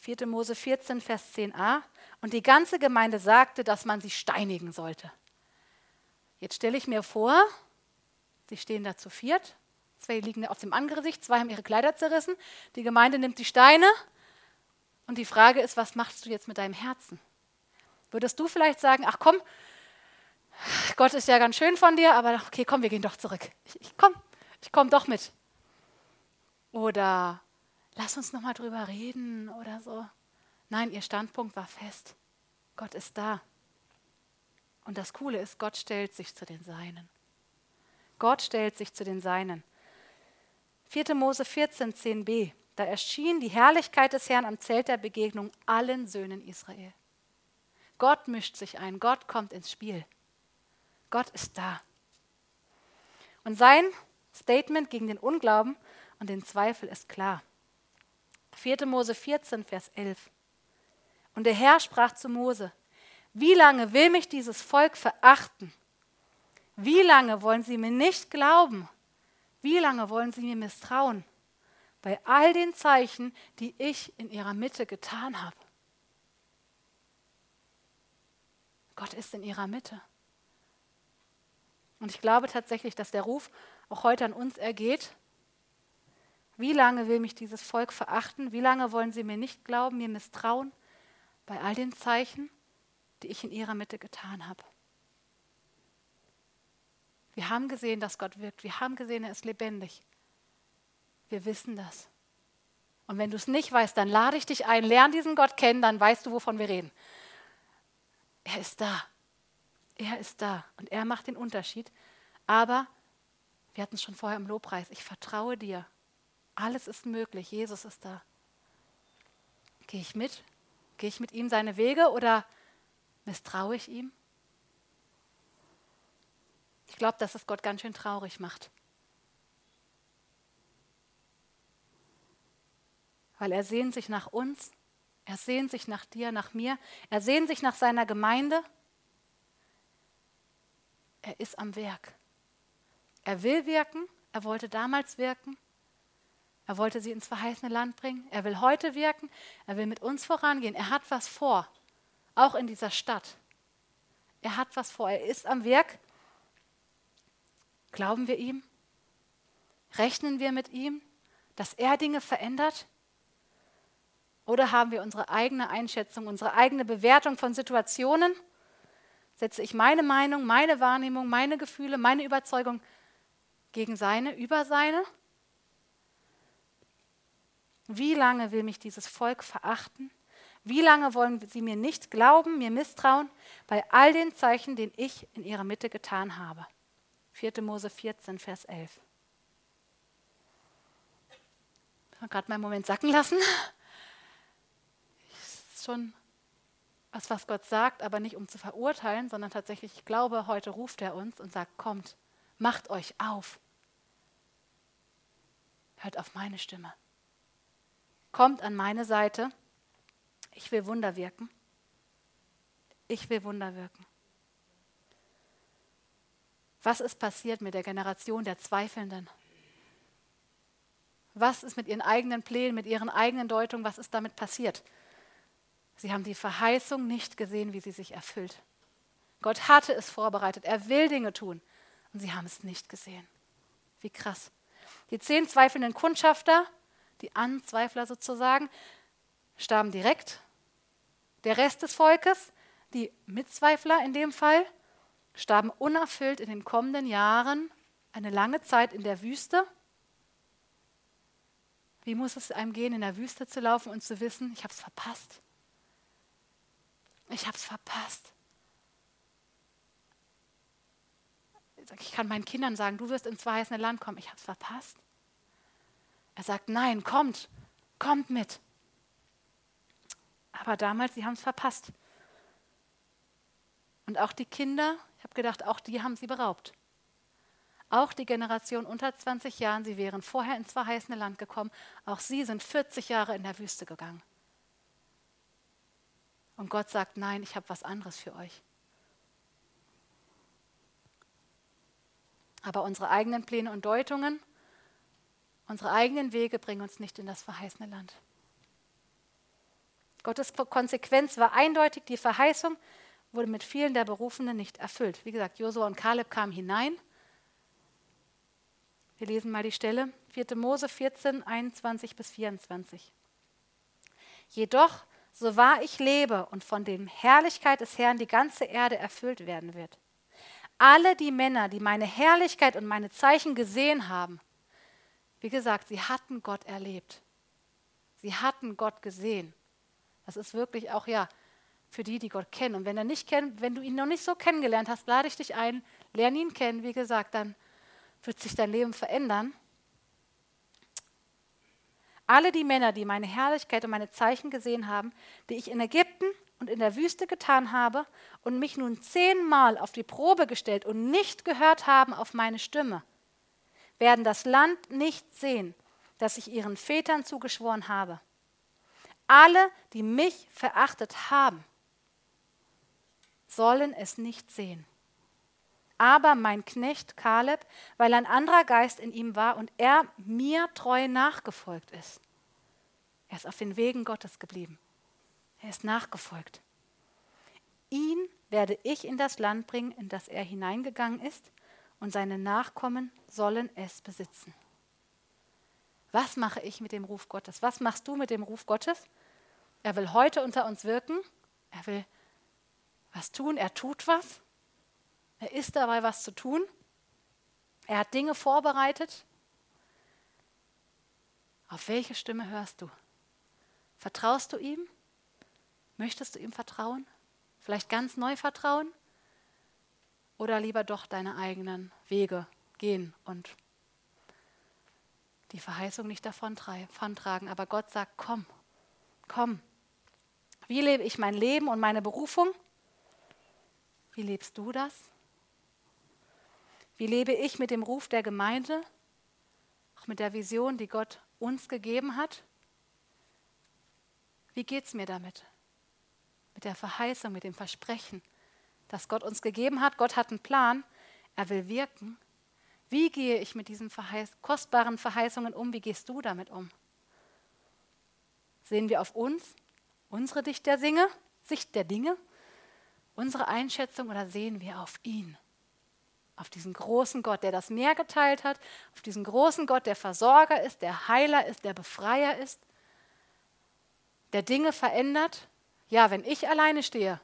4. Mose 14, Vers 10a. Und die ganze Gemeinde sagte, dass man sie steinigen sollte. Jetzt stelle ich mir vor, sie stehen da zu viert, Zwei liegen auf dem Angesicht, zwei haben ihre Kleider zerrissen. Die Gemeinde nimmt die Steine. Und die Frage ist, was machst du jetzt mit deinem Herzen? Würdest du vielleicht sagen, ach komm, Gott ist ja ganz schön von dir, aber okay, komm, wir gehen doch zurück. Ich, ich komm, ich komme doch mit. Oder lass uns noch mal drüber reden oder so. Nein, ihr Standpunkt war fest. Gott ist da. Und das Coole ist, Gott stellt sich zu den Seinen. Gott stellt sich zu den Seinen. 4. Mose 14, 10b. Da erschien die Herrlichkeit des Herrn am Zelt der Begegnung allen Söhnen Israel. Gott mischt sich ein, Gott kommt ins Spiel. Gott ist da. Und sein Statement gegen den Unglauben und den Zweifel ist klar. 4. Mose 14, Vers 11. Und der Herr sprach zu Mose, wie lange will mich dieses Volk verachten? Wie lange wollen sie mir nicht glauben? Wie lange wollen sie mir misstrauen? Bei all den Zeichen, die ich in ihrer Mitte getan habe. Gott ist in ihrer Mitte. Und ich glaube tatsächlich, dass der Ruf auch heute an uns ergeht. Wie lange will mich dieses Volk verachten? Wie lange wollen sie mir nicht glauben, mir misstrauen? Bei all den Zeichen, die ich in ihrer Mitte getan habe. Wir haben gesehen, dass Gott wirkt. Wir haben gesehen, er ist lebendig. Wir wissen das. Und wenn du es nicht weißt, dann lade ich dich ein, lern diesen Gott kennen, dann weißt du, wovon wir reden. Er ist da. Er ist da und er macht den Unterschied. Aber wir hatten es schon vorher im Lobpreis. Ich vertraue dir. Alles ist möglich. Jesus ist da. Gehe ich mit? Gehe ich mit ihm seine Wege oder misstraue ich ihm? Ich glaube, dass es Gott ganz schön traurig macht. Weil er sehnt sich nach uns, er sehnt sich nach dir, nach mir, er sehnt sich nach seiner Gemeinde. Er ist am Werk. Er will wirken, er wollte damals wirken, er wollte sie ins verheißene Land bringen, er will heute wirken, er will mit uns vorangehen, er hat was vor, auch in dieser Stadt. Er hat was vor, er ist am Werk Glauben wir ihm? Rechnen wir mit ihm, dass er Dinge verändert? Oder haben wir unsere eigene Einschätzung, unsere eigene Bewertung von Situationen, Setze ich meine Meinung, meine Wahrnehmung, meine Gefühle, meine Überzeugung gegen seine, über seine? Wie lange will mich dieses Volk verachten? Wie lange wollen sie mir nicht glauben, mir misstrauen, bei all den Zeichen, den ich in ihrer Mitte getan habe? 4. Mose 14, Vers 11. Ich habe gerade mal einen Moment sacken lassen. Ist schon was, was Gott sagt, aber nicht um zu verurteilen, sondern tatsächlich, ich glaube, heute ruft er uns und sagt, kommt, macht euch auf. Hört auf meine Stimme. Kommt an meine Seite. Ich will Wunder wirken. Ich will Wunder wirken. Was ist passiert mit der Generation der Zweifelnden? Was ist mit ihren eigenen Plänen, mit ihren eigenen Deutungen, was ist damit passiert? Sie haben die Verheißung nicht gesehen, wie sie sich erfüllt. Gott hatte es vorbereitet, er will Dinge tun und sie haben es nicht gesehen. Wie krass. Die zehn zweifelnden Kundschafter, die Anzweifler sozusagen, starben direkt. Der Rest des Volkes, die Mitzweifler in dem Fall, starben unerfüllt in den kommenden Jahren eine lange Zeit in der Wüste. Wie muss es einem gehen, in der Wüste zu laufen und zu wissen, ich habe es verpasst? Ich habe es verpasst. Ich kann meinen Kindern sagen, du wirst ins verheißene Land kommen. Ich habe es verpasst. Er sagt, nein, kommt, kommt mit. Aber damals, sie haben es verpasst. Und auch die Kinder, ich habe gedacht, auch die haben sie beraubt. Auch die Generation unter 20 Jahren, sie wären vorher ins verheißene Land gekommen. Auch sie sind 40 Jahre in der Wüste gegangen. Und Gott sagt, nein, ich habe was anderes für euch. Aber unsere eigenen Pläne und Deutungen, unsere eigenen Wege bringen uns nicht in das verheißene Land. Gottes Konsequenz war eindeutig, die Verheißung wurde mit vielen der Berufenen nicht erfüllt. Wie gesagt, Josua und Kaleb kamen hinein. Wir lesen mal die Stelle, 4. Mose 14, 21 bis 24. Jedoch so wahr ich lebe und von der Herrlichkeit des Herrn die ganze Erde erfüllt werden wird. Alle die Männer, die meine Herrlichkeit und meine Zeichen gesehen haben, wie gesagt, sie hatten Gott erlebt. Sie hatten Gott gesehen. Das ist wirklich auch ja für die, die Gott kennen. Und wenn er nicht kennt, wenn du ihn noch nicht so kennengelernt hast, lade ich dich ein, lerne ihn kennen. Wie gesagt, dann wird sich dein Leben verändern. Alle die Männer, die meine Herrlichkeit und meine Zeichen gesehen haben, die ich in Ägypten und in der Wüste getan habe und mich nun zehnmal auf die Probe gestellt und nicht gehört haben auf meine Stimme, werden das Land nicht sehen, das ich ihren Vätern zugeschworen habe. Alle, die mich verachtet haben, sollen es nicht sehen. Aber mein Knecht Kaleb, weil ein anderer Geist in ihm war und er mir treu nachgefolgt ist. Er ist auf den Wegen Gottes geblieben. Er ist nachgefolgt. Ihn werde ich in das Land bringen, in das er hineingegangen ist, und seine Nachkommen sollen es besitzen. Was mache ich mit dem Ruf Gottes? Was machst du mit dem Ruf Gottes? Er will heute unter uns wirken. Er will was tun. Er tut was. Er ist dabei, was zu tun. Er hat Dinge vorbereitet. Auf welche Stimme hörst du? Vertraust du ihm? Möchtest du ihm vertrauen? Vielleicht ganz neu vertrauen? Oder lieber doch deine eigenen Wege gehen und die Verheißung nicht davon tragen? Aber Gott sagt, komm, komm. Wie lebe ich mein Leben und meine Berufung? Wie lebst du das? Wie lebe ich mit dem Ruf der Gemeinde, auch mit der Vision, die Gott uns gegeben hat? Wie geht es mir damit? Mit der Verheißung, mit dem Versprechen, das Gott uns gegeben hat. Gott hat einen Plan, er will wirken. Wie gehe ich mit diesen Verheiß kostbaren Verheißungen um? Wie gehst du damit um? Sehen wir auf uns, unsere Sicht der Dinge, Sicht der Dinge, unsere Einschätzung oder sehen wir auf ihn? auf diesen großen Gott, der das Meer geteilt hat, auf diesen großen Gott, der Versorger ist, der Heiler ist, der Befreier ist, der Dinge verändert. Ja, wenn ich alleine stehe,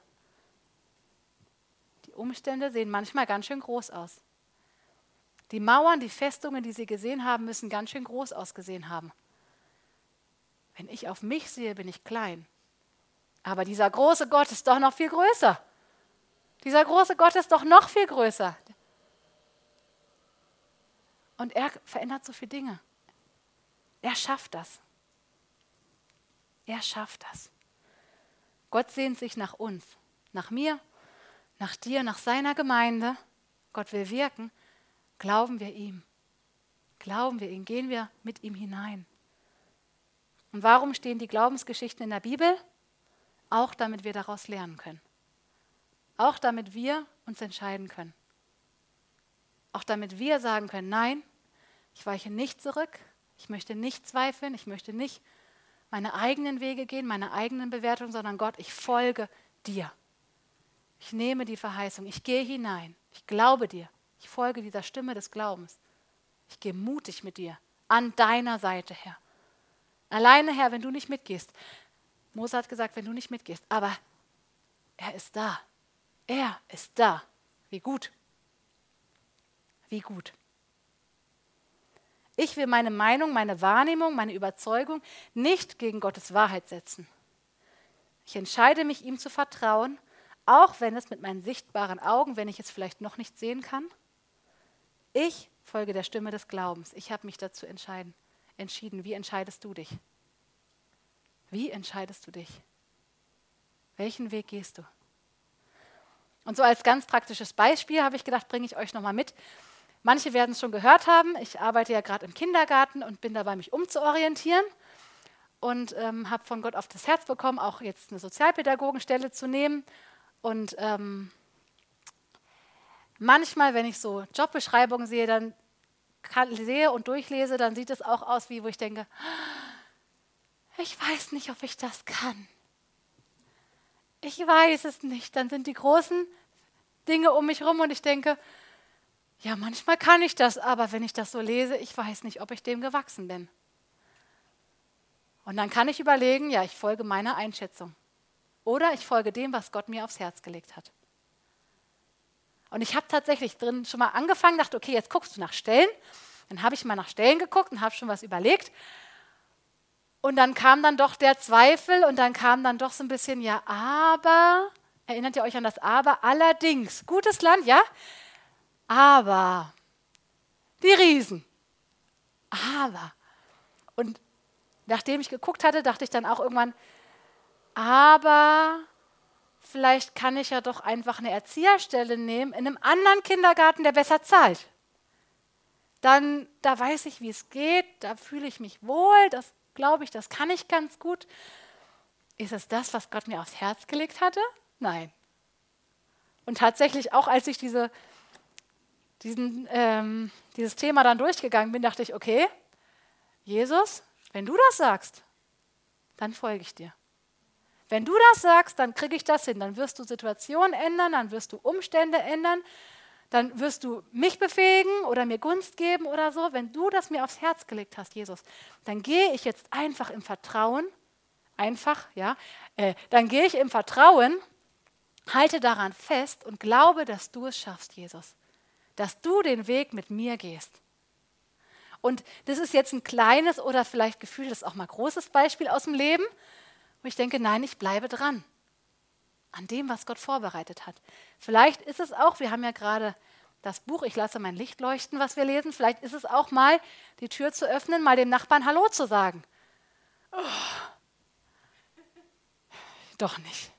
die Umstände sehen manchmal ganz schön groß aus. Die Mauern, die Festungen, die sie gesehen haben, müssen ganz schön groß ausgesehen haben. Wenn ich auf mich sehe, bin ich klein. Aber dieser große Gott ist doch noch viel größer. Dieser große Gott ist doch noch viel größer. Und er verändert so viele Dinge. Er schafft das. Er schafft das. Gott sehnt sich nach uns, nach mir, nach dir, nach seiner Gemeinde. Gott will wirken. Glauben wir ihm. Glauben wir ihm. Gehen wir mit ihm hinein. Und warum stehen die Glaubensgeschichten in der Bibel? Auch damit wir daraus lernen können. Auch damit wir uns entscheiden können. Auch damit wir sagen können, nein, ich weiche nicht zurück, ich möchte nicht zweifeln, ich möchte nicht meine eigenen Wege gehen, meine eigenen Bewertungen, sondern Gott, ich folge dir. Ich nehme die Verheißung, ich gehe hinein, ich glaube dir, ich folge dieser Stimme des Glaubens. Ich gehe mutig mit dir an deiner Seite, Herr. Alleine, Herr, wenn du nicht mitgehst. Mose hat gesagt, wenn du nicht mitgehst. Aber er ist da. Er ist da. Wie gut. Wie gut. Ich will meine Meinung, meine Wahrnehmung, meine Überzeugung nicht gegen Gottes Wahrheit setzen. Ich entscheide mich, ihm zu vertrauen, auch wenn es mit meinen sichtbaren Augen, wenn ich es vielleicht noch nicht sehen kann. Ich folge der Stimme des Glaubens. Ich habe mich dazu entscheiden entschieden. Wie entscheidest du dich? Wie entscheidest du dich? Welchen Weg gehst du? Und so als ganz praktisches Beispiel habe ich gedacht, bringe ich euch nochmal mit. Manche werden es schon gehört haben. Ich arbeite ja gerade im Kindergarten und bin dabei, mich umzuorientieren. Und ähm, habe von Gott auf das Herz bekommen, auch jetzt eine Sozialpädagogenstelle zu nehmen. Und ähm, manchmal, wenn ich so Jobbeschreibungen sehe, dann kann, sehe und durchlese, dann sieht es auch aus, wie wo ich denke, ich weiß nicht, ob ich das kann. Ich weiß es nicht. Dann sind die großen Dinge um mich herum und ich denke, ja, manchmal kann ich das, aber wenn ich das so lese, ich weiß nicht, ob ich dem gewachsen bin. Und dann kann ich überlegen, ja, ich folge meiner Einschätzung. Oder ich folge dem, was Gott mir aufs Herz gelegt hat. Und ich habe tatsächlich drin schon mal angefangen, dachte, okay, jetzt guckst du nach Stellen. Dann habe ich mal nach Stellen geguckt und habe schon was überlegt. Und dann kam dann doch der Zweifel und dann kam dann doch so ein bisschen, ja, aber, erinnert ihr euch an das Aber? Allerdings, gutes Land, ja? Aber, die Riesen. Aber. Und nachdem ich geguckt hatte, dachte ich dann auch irgendwann, aber vielleicht kann ich ja doch einfach eine Erzieherstelle nehmen in einem anderen Kindergarten, der besser zahlt. Dann, da weiß ich, wie es geht, da fühle ich mich wohl, das glaube ich, das kann ich ganz gut. Ist es das, was Gott mir aufs Herz gelegt hatte? Nein. Und tatsächlich, auch als ich diese, diesen, ähm, dieses Thema dann durchgegangen bin, dachte ich, okay, Jesus, wenn du das sagst, dann folge ich dir. Wenn du das sagst, dann kriege ich das hin. Dann wirst du Situationen ändern, dann wirst du Umstände ändern, dann wirst du mich befähigen oder mir Gunst geben oder so. Wenn du das mir aufs Herz gelegt hast, Jesus, dann gehe ich jetzt einfach im Vertrauen, einfach, ja, äh, dann gehe ich im Vertrauen, halte daran fest und glaube, dass du es schaffst, Jesus. Dass du den Weg mit mir gehst. Und das ist jetzt ein kleines oder vielleicht gefühltes auch mal großes Beispiel aus dem Leben. Und ich denke, nein, ich bleibe dran. An dem, was Gott vorbereitet hat. Vielleicht ist es auch, wir haben ja gerade das Buch, ich lasse mein Licht leuchten, was wir lesen. Vielleicht ist es auch mal, die Tür zu öffnen, mal dem Nachbarn Hallo zu sagen. Oh. Doch nicht.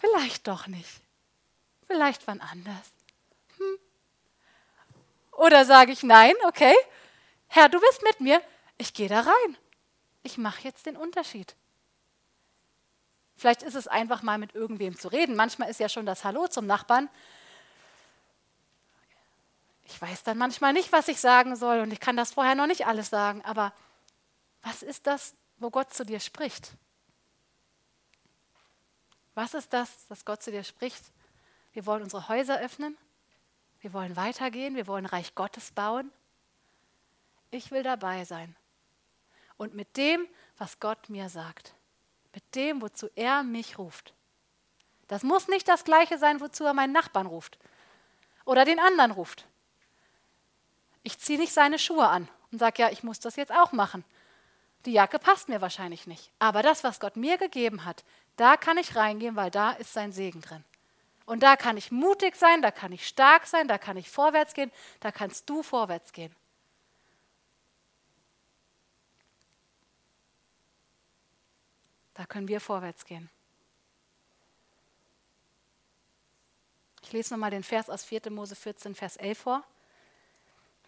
Vielleicht doch nicht. Vielleicht wann anders. Hm. Oder sage ich nein, okay, Herr, du bist mit mir, ich gehe da rein. Ich mache jetzt den Unterschied. Vielleicht ist es einfach mal mit irgendwem zu reden. Manchmal ist ja schon das Hallo zum Nachbarn. Ich weiß dann manchmal nicht, was ich sagen soll und ich kann das vorher noch nicht alles sagen. Aber was ist das, wo Gott zu dir spricht? Was ist das, dass Gott zu dir spricht? Wir wollen unsere Häuser öffnen. Wir wollen weitergehen. Wir wollen Reich Gottes bauen. Ich will dabei sein. Und mit dem, was Gott mir sagt mit dem, wozu er mich ruft. Das muss nicht das Gleiche sein, wozu er meinen Nachbarn ruft oder den anderen ruft. Ich ziehe nicht seine Schuhe an und sage, ja, ich muss das jetzt auch machen. Die Jacke passt mir wahrscheinlich nicht. Aber das, was Gott mir gegeben hat, da kann ich reingehen, weil da ist sein Segen drin. Und da kann ich mutig sein, da kann ich stark sein, da kann ich vorwärts gehen, da kannst du vorwärts gehen. Da können wir vorwärts gehen. Ich lese nochmal den Vers aus 4. Mose 14, Vers 11 vor.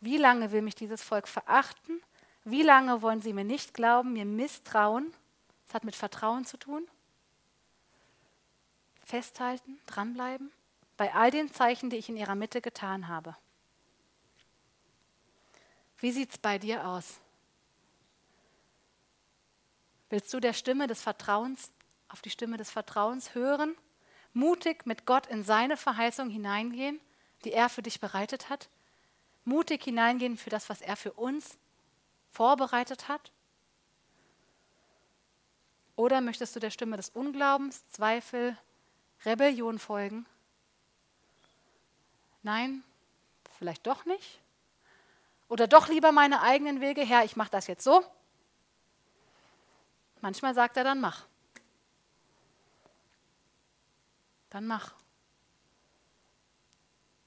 Wie lange will mich dieses Volk verachten? Wie lange wollen sie mir nicht glauben, mir misstrauen? Das hat mit Vertrauen zu tun. Festhalten, dranbleiben, bei all den Zeichen, die ich in ihrer Mitte getan habe. Wie sieht es bei dir aus? Willst du der Stimme des Vertrauens, auf die Stimme des Vertrauens hören, mutig mit Gott in seine Verheißung hineingehen, die er für dich bereitet hat? Mutig hineingehen für das, was er für uns vorbereitet hat? Oder möchtest du der Stimme des Unglaubens, Zweifel, Rebellion folgen? Nein, vielleicht doch nicht. Oder doch lieber meine eigenen Wege, Herr, ich mache das jetzt so Manchmal sagt er dann, mach. Dann mach.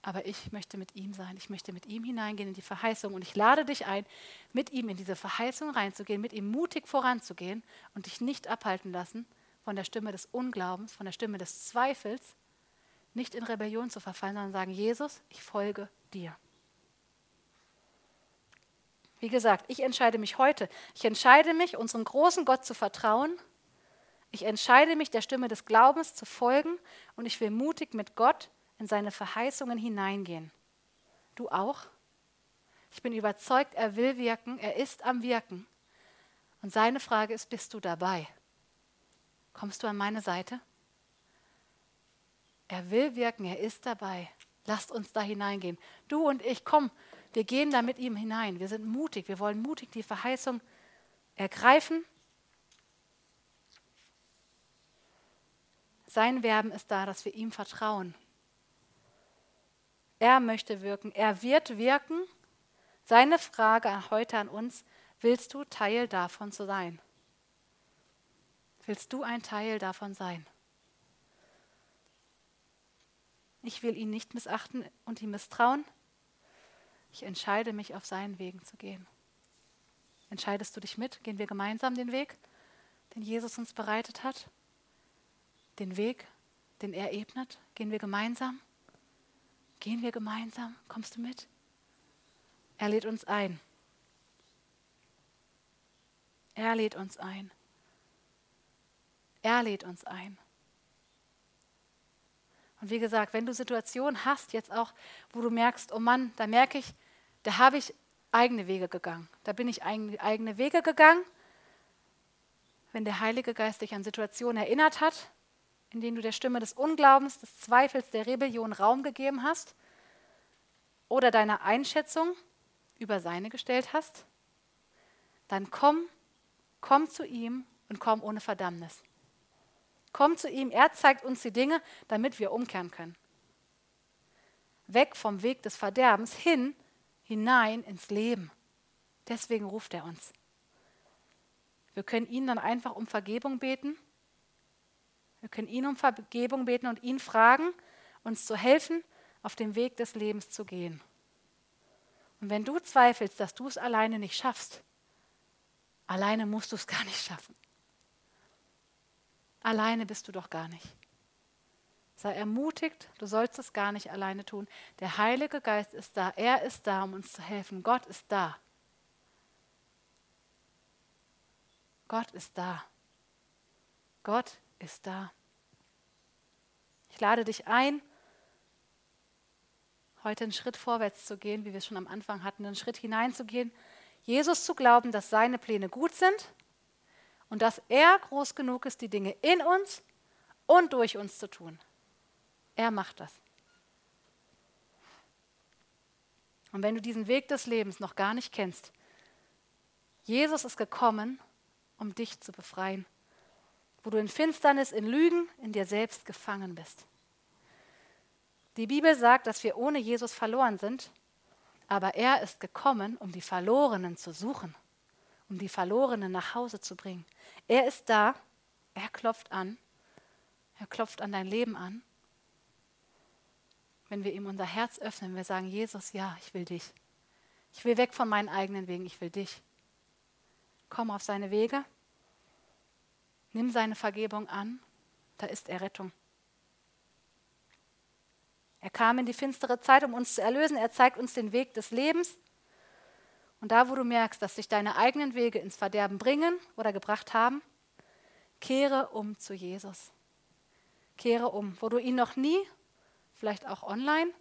Aber ich möchte mit ihm sein. Ich möchte mit ihm hineingehen in die Verheißung. Und ich lade dich ein, mit ihm in diese Verheißung reinzugehen, mit ihm mutig voranzugehen und dich nicht abhalten lassen von der Stimme des Unglaubens, von der Stimme des Zweifels, nicht in Rebellion zu verfallen, sondern sagen, Jesus, ich folge dir. Wie gesagt, ich entscheide mich heute. Ich entscheide mich, unserem großen Gott zu vertrauen. Ich entscheide mich, der Stimme des Glaubens zu folgen und ich will mutig mit Gott in seine Verheißungen hineingehen. Du auch? Ich bin überzeugt, er will wirken, er ist am Wirken. Und seine Frage ist, bist du dabei? Kommst du an meine Seite? Er will wirken, er ist dabei. Lasst uns da hineingehen. Du und ich, komm, wir gehen da mit ihm hinein. Wir sind mutig. Wir wollen mutig die Verheißung ergreifen. Sein Werben ist da, dass wir ihm vertrauen. Er möchte wirken. Er wird wirken. Seine Frage heute an uns, willst du Teil davon zu sein? Willst du ein Teil davon sein? Ich will ihn nicht missachten und ihm misstrauen. Ich entscheide mich, auf seinen Wegen zu gehen. Entscheidest du dich mit? Gehen wir gemeinsam den Weg, den Jesus uns bereitet hat? Den Weg, den er ebnet? Gehen wir gemeinsam? Gehen wir gemeinsam? Kommst du mit? Er lädt uns ein. Er lädt uns ein. Er lädt uns ein. Und wie gesagt, wenn du Situationen hast, jetzt auch, wo du merkst, oh Mann, da merke ich, da habe ich eigene Wege gegangen. Da bin ich eigene Wege gegangen. Wenn der Heilige Geist dich an Situationen erinnert hat, in denen du der Stimme des Unglaubens, des Zweifels, der Rebellion Raum gegeben hast oder deine Einschätzung über seine gestellt hast, dann komm, komm zu ihm und komm ohne Verdammnis. Komm zu ihm, er zeigt uns die Dinge, damit wir umkehren können. Weg vom Weg des Verderbens hin, hinein ins Leben. Deswegen ruft er uns. Wir können ihn dann einfach um Vergebung beten. Wir können ihn um Vergebung beten und ihn fragen, uns zu helfen, auf dem Weg des Lebens zu gehen. Und wenn du zweifelst, dass du es alleine nicht schaffst, alleine musst du es gar nicht schaffen. Alleine bist du doch gar nicht. Sei ermutigt, du sollst es gar nicht alleine tun. Der Heilige Geist ist da, er ist da, um uns zu helfen. Gott ist da. Gott ist da. Gott ist da. Ich lade dich ein, heute einen Schritt vorwärts zu gehen, wie wir es schon am Anfang hatten, einen Schritt hineinzugehen, Jesus zu glauben, dass seine Pläne gut sind und dass er groß genug ist, die Dinge in uns und durch uns zu tun. Er macht das. Und wenn du diesen Weg des Lebens noch gar nicht kennst, Jesus ist gekommen, um dich zu befreien. wo du in Finsternis, in Lügen, in dir selbst gefangen bist. Die Bibel sagt, dass wir ohne Jesus verloren sind, aber er ist gekommen, um die Verlorenen zu suchen, um die Verlorenen nach Hause zu bringen. Er ist da, er klopft an, er klopft an dein Leben an. Wenn wir ihm unser Herz öffnen, wir sagen, Jesus, ja, ich will dich. Ich will weg von meinen eigenen Wegen, ich will dich. Komm auf seine Wege, nimm seine Vergebung an, da ist Errettung. Er kam in die finstere Zeit, um uns zu erlösen. Er zeigt uns den Weg des Lebens. Und da, wo du merkst, dass dich deine eigenen Wege ins Verderben bringen oder gebracht haben, kehre um zu Jesus. Kehre um, wo du ihn noch nie, vielleicht auch online,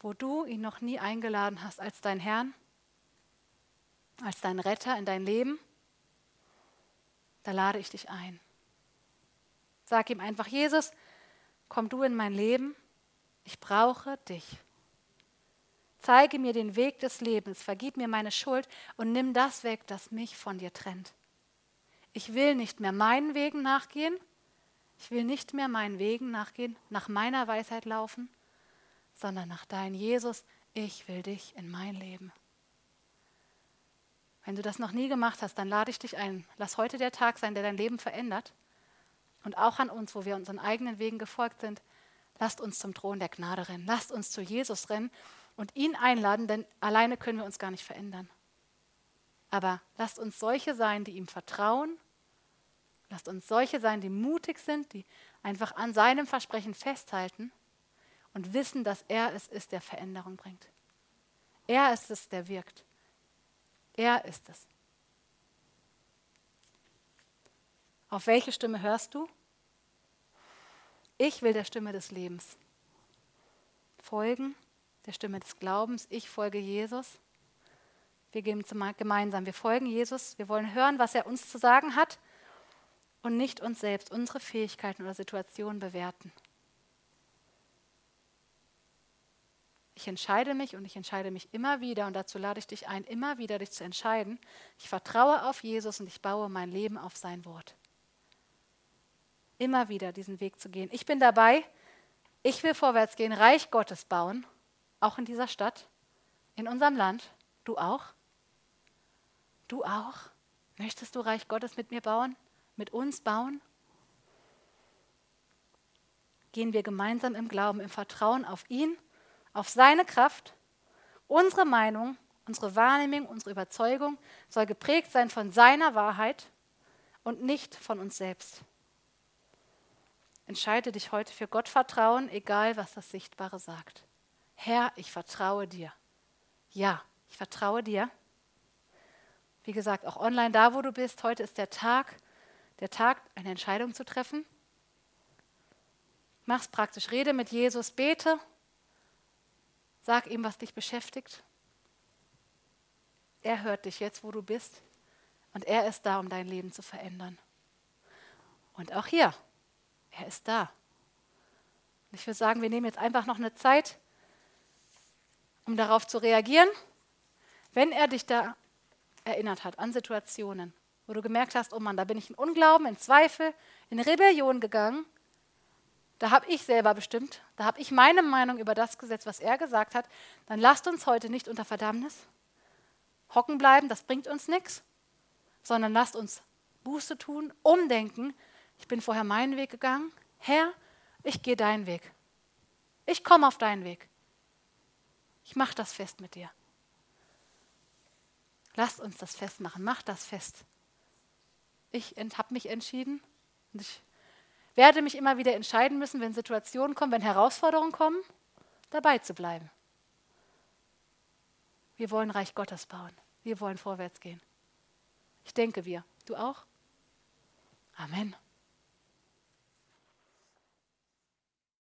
wo du ihn noch nie eingeladen hast als dein Herrn, als dein Retter in dein Leben, da lade ich dich ein. Sag ihm einfach, Jesus, komm du in mein Leben, ich brauche dich. Zeige mir den Weg des Lebens, vergib mir meine Schuld und nimm das weg, das mich von dir trennt. Ich will nicht mehr meinen Wegen nachgehen, ich will nicht mehr meinen Wegen nachgehen, nach meiner Weisheit laufen, sondern nach deinem Jesus, ich will dich in mein Leben. Wenn du das noch nie gemacht hast, dann lade ich dich ein. Lass heute der Tag sein, der dein Leben verändert. Und auch an uns, wo wir unseren eigenen Wegen gefolgt sind, lasst uns zum Thron der Gnade rennen. Lasst uns zu Jesus rennen und ihn einladen, denn alleine können wir uns gar nicht verändern. Aber lasst uns solche sein, die ihm vertrauen. Lasst uns solche sein, die mutig sind, die einfach an seinem Versprechen festhalten und wissen, dass er es ist, der Veränderung bringt. Er ist es, der wirkt. Er ist es. Auf welche Stimme hörst du? Ich will der Stimme des Lebens folgen, der Stimme des Glaubens. Ich folge Jesus. Wir gehen gemeinsam. Wir folgen Jesus. Wir wollen hören, was er uns zu sagen hat und nicht uns selbst, unsere Fähigkeiten oder Situationen bewerten. Ich entscheide mich und ich entscheide mich immer wieder und dazu lade ich dich ein, immer wieder dich zu entscheiden. Ich vertraue auf Jesus und ich baue mein Leben auf sein Wort. Immer wieder diesen Weg zu gehen. Ich bin dabei. Ich will vorwärts gehen, Reich Gottes bauen, auch in dieser Stadt, in unserem Land. Du auch? Du auch? Möchtest du Reich Gottes mit mir bauen? Mit uns bauen? Gehen wir gemeinsam im Glauben, im Vertrauen auf ihn auf seine Kraft. Unsere Meinung, unsere Wahrnehmung, unsere Überzeugung soll geprägt sein von seiner Wahrheit und nicht von uns selbst. Entscheide dich heute für Gott vertrauen, egal was das Sichtbare sagt. Herr, ich vertraue dir. Ja, ich vertraue dir. Wie gesagt, auch online da, wo du bist, heute ist der Tag, der Tag, eine Entscheidung zu treffen. Mach's praktisch, rede mit Jesus, bete Sag ihm, was dich beschäftigt. Er hört dich jetzt, wo du bist. Und er ist da, um dein Leben zu verändern. Und auch hier, er ist da. Und ich würde sagen, wir nehmen jetzt einfach noch eine Zeit, um darauf zu reagieren, wenn er dich da erinnert hat an Situationen, wo du gemerkt hast, oh Mann, da bin ich in Unglauben, in Zweifel, in Rebellion gegangen da habe ich selber bestimmt, da habe ich meine Meinung über das gesetzt, was er gesagt hat, dann lasst uns heute nicht unter Verdammnis hocken bleiben, das bringt uns nichts, sondern lasst uns Buße tun, umdenken. Ich bin vorher meinen Weg gegangen. Herr, ich gehe deinen Weg. Ich komme auf deinen Weg. Ich mache das fest mit dir. Lasst uns das festmachen. Mach das fest. Ich habe mich entschieden und ich werde mich immer wieder entscheiden müssen, wenn Situationen kommen, wenn Herausforderungen kommen, dabei zu bleiben. Wir wollen Reich Gottes bauen. Wir wollen vorwärts gehen. Ich denke wir. Du auch? Amen.